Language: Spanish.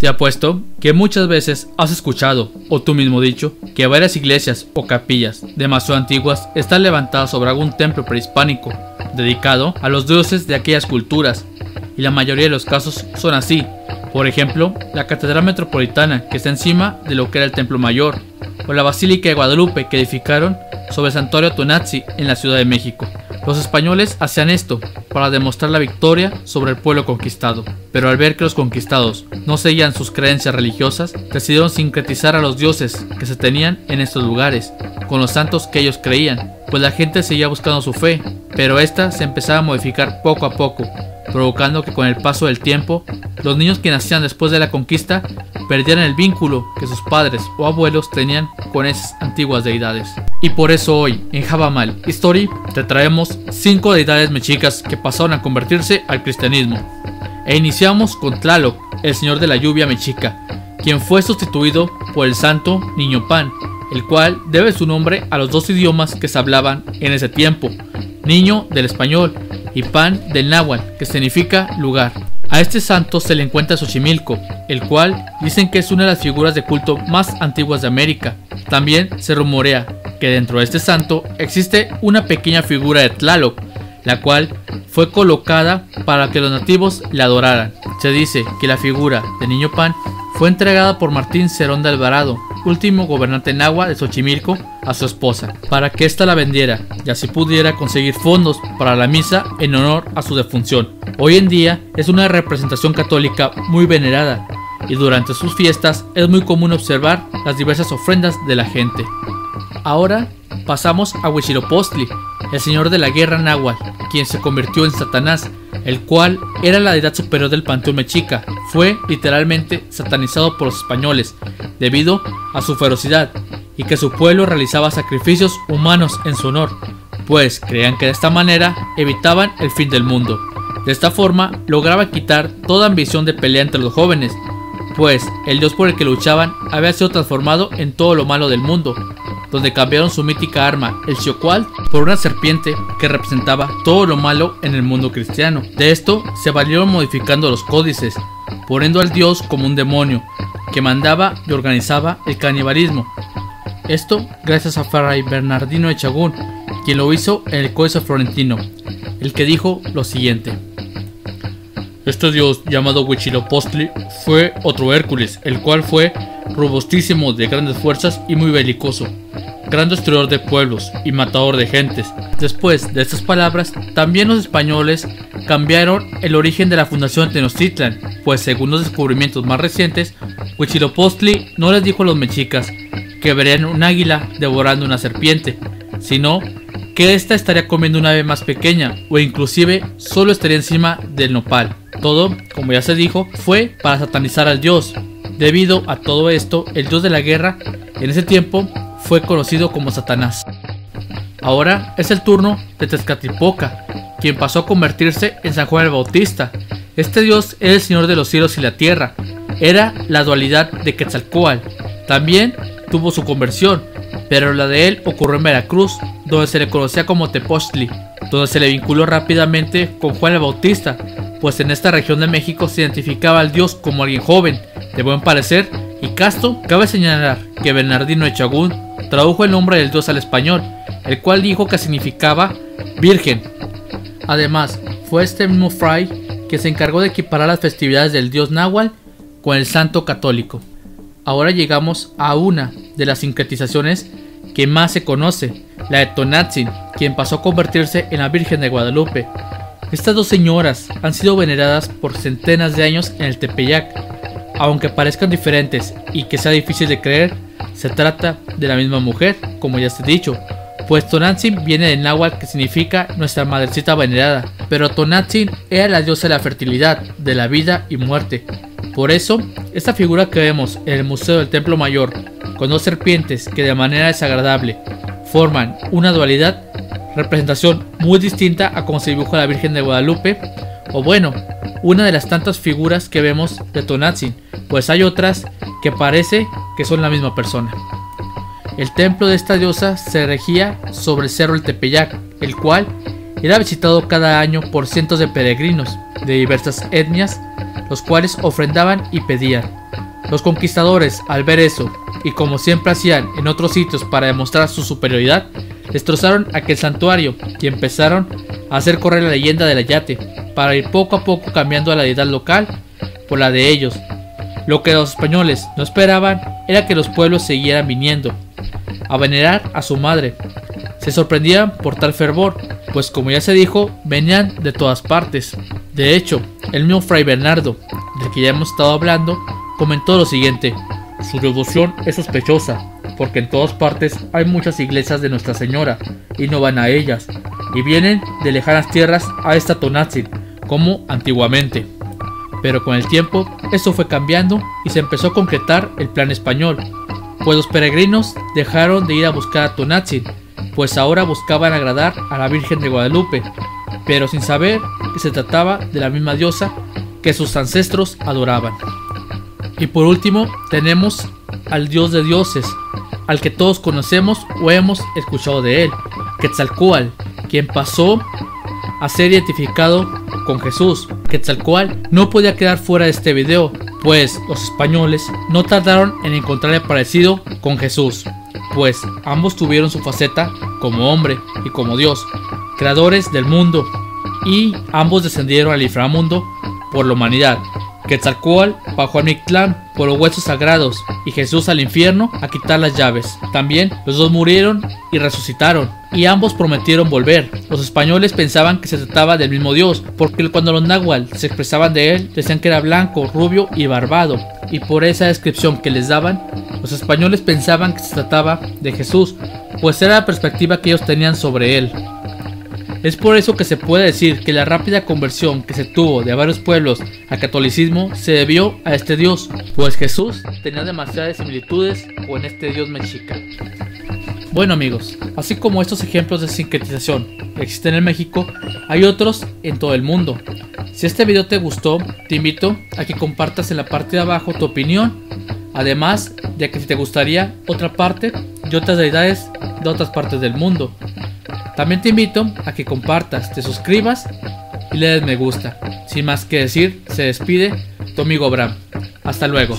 Te apuesto que muchas veces has escuchado, o tú mismo dicho, que varias iglesias o capillas demasiado antiguas están levantadas sobre algún templo prehispánico, dedicado a los dioses de aquellas culturas, y la mayoría de los casos son así. Por ejemplo, la Catedral Metropolitana, que está encima de lo que era el Templo Mayor, o la Basílica de Guadalupe, que edificaron sobre el Santuario Tonazzi en la Ciudad de México. Los españoles hacían esto para demostrar la victoria sobre el pueblo conquistado, pero al ver que los conquistados no seguían sus creencias religiosas, decidieron sincretizar a los dioses que se tenían en estos lugares, con los santos que ellos creían, pues la gente seguía buscando su fe, pero esta se empezaba a modificar poco a poco, provocando que con el paso del tiempo, los niños que nacían después de la conquista perdieran el vínculo que sus padres o abuelos tenían con esas antiguas deidades. Y por eso hoy, en Jabamal History, te traemos 5 deidades mexicas que pasaron a convertirse al cristianismo. E iniciamos con Tlaloc, el señor de la lluvia mexica, quien fue sustituido por el santo Niño Pan, el cual debe su nombre a los dos idiomas que se hablaban en ese tiempo, niño del español y pan del náhuatl, que significa lugar. A este santo se le encuentra Xochimilco, el cual dicen que es una de las figuras de culto más antiguas de América. También se rumorea que dentro de este santo existe una pequeña figura de Tlaloc, la cual fue colocada para que los nativos le adoraran. Se dice que la figura de Niño Pan fue entregada por Martín Cerón de Alvarado, último gobernante náhuatl de Xochimilco, a su esposa, para que ésta la vendiera y así pudiera conseguir fondos para la misa en honor a su defunción. Hoy en día es una representación católica muy venerada y durante sus fiestas es muy común observar las diversas ofrendas de la gente. Ahora pasamos a Huitzilopochtli, el señor de la guerra náhuatl, quien se convirtió en Satanás, el cual era la deidad superior del panteón mexica. Fue literalmente satanizado por los españoles debido a su ferocidad y que su pueblo realizaba sacrificios humanos en su honor, pues creían que de esta manera evitaban el fin del mundo. De esta forma lograba quitar toda ambición de pelea entre los jóvenes, pues el dios por el que luchaban había sido transformado en todo lo malo del mundo, donde cambiaron su mítica arma, el Xiocual, por una serpiente que representaba todo lo malo en el mundo cristiano. De esto se valieron modificando los códices, poniendo al dios como un demonio, que mandaba y organizaba el canibalismo. Esto gracias a Fray Bernardino de Chagún, quien lo hizo en el Códice Florentino, el que dijo lo siguiente. Este dios llamado Huitzilopochtli fue otro Hércules, el cual fue robustísimo de grandes fuerzas y muy belicoso gran destruidor de pueblos y matador de gentes. Después de estas palabras, también los españoles cambiaron el origen de la fundación de Tenochtitlan, pues según los descubrimientos más recientes, Huitzilopochtli no les dijo a los mexicas que verían un águila devorando una serpiente, sino que ésta estaría comiendo una ave más pequeña o inclusive solo estaría encima del nopal. Todo, como ya se dijo, fue para satanizar al dios. Debido a todo esto, el dios de la guerra en ese tiempo fue conocido como Satanás. Ahora es el turno de Tezcatlipoca, quien pasó a convertirse en San Juan el Bautista. Este dios era el señor de los cielos y la tierra, era la dualidad de Quetzalcoatl. También tuvo su conversión, pero la de él ocurrió en Veracruz, donde se le conocía como Tepoztli, donde se le vinculó rápidamente con Juan el Bautista, pues en esta región de México se identificaba al dios como alguien joven, de buen parecer y casto. Cabe señalar que Bernardino de Chagún tradujo el nombre del dios al español, el cual dijo que significaba virgen. Además, fue este mismo fray que se encargó de equiparar las festividades del dios náhuatl con el santo católico. Ahora llegamos a una de las sincretizaciones que más se conoce, la de Tonatzin, quien pasó a convertirse en la Virgen de Guadalupe. Estas dos señoras han sido veneradas por centenas de años en el Tepeyac, aunque parezcan diferentes y que sea difícil de creer, se trata de la misma mujer, como ya se ha dicho, pues Tonantzin viene del náhuatl que significa nuestra madrecita venerada, pero Tonantzin era la diosa de la fertilidad, de la vida y muerte. Por eso, esta figura que vemos en el Museo del Templo Mayor, con dos serpientes que de manera desagradable forman una dualidad, representación muy distinta a como se dibuja la Virgen de Guadalupe, o bueno, una de las tantas figuras que vemos de Tonantzin, pues hay otras que parece que son la misma persona. El templo de esta diosa se regía sobre el cerro El Tepeyac, el cual era visitado cada año por cientos de peregrinos de diversas etnias, los cuales ofrendaban y pedían. Los conquistadores, al ver eso, y como siempre hacían en otros sitios para demostrar su superioridad, destrozaron aquel santuario y empezaron hacer correr la leyenda del Ayate, para ir poco a poco cambiando a la deidad local por la de ellos. Lo que los españoles no esperaban era que los pueblos siguieran viniendo a venerar a su madre. Se sorprendían por tal fervor, pues como ya se dijo, venían de todas partes. De hecho, el mismo Fray Bernardo, del que ya hemos estado hablando, comentó lo siguiente. Su devoción es sospechosa, porque en todas partes hay muchas iglesias de Nuestra Señora, y no van a ellas, y vienen de lejanas tierras a esta Tonatzin, como antiguamente. Pero con el tiempo, esto fue cambiando y se empezó a concretar el plan español, pues los peregrinos dejaron de ir a buscar a Tonatzin, pues ahora buscaban agradar a la Virgen de Guadalupe, pero sin saber que se trataba de la misma diosa que sus ancestros adoraban. Y por último tenemos al dios de dioses, al que todos conocemos o hemos escuchado de él, Quetzalcoatl, quien pasó a ser identificado con Jesús. Quetzalcoatl no podía quedar fuera de este video, pues los españoles no tardaron en encontrarle parecido con Jesús, pues ambos tuvieron su faceta como hombre y como Dios, creadores del mundo, y ambos descendieron al inframundo por la humanidad. Quetzalcoatl bajó al Mictlán por los huesos sagrados y Jesús al infierno a quitar las llaves. También los dos murieron y resucitaron y ambos prometieron volver. Los españoles pensaban que se trataba del mismo Dios porque cuando los náhuatl se expresaban de él decían que era blanco, rubio y barbado y por esa descripción que les daban los españoles pensaban que se trataba de Jesús pues era la perspectiva que ellos tenían sobre él. Es por eso que se puede decir que la rápida conversión que se tuvo de varios pueblos al catolicismo se debió a este dios, pues Jesús tenía demasiadas similitudes con este dios mexica. Bueno amigos, así como estos ejemplos de sincretización existen en México, hay otros en todo el mundo. Si este video te gustó, te invito a que compartas en la parte de abajo tu opinión, además de que si te gustaría otra parte y otras deidades de otras partes del mundo. También te invito a que compartas, te suscribas y le des me gusta. Sin más que decir, se despide tu amigo Bram. Hasta luego.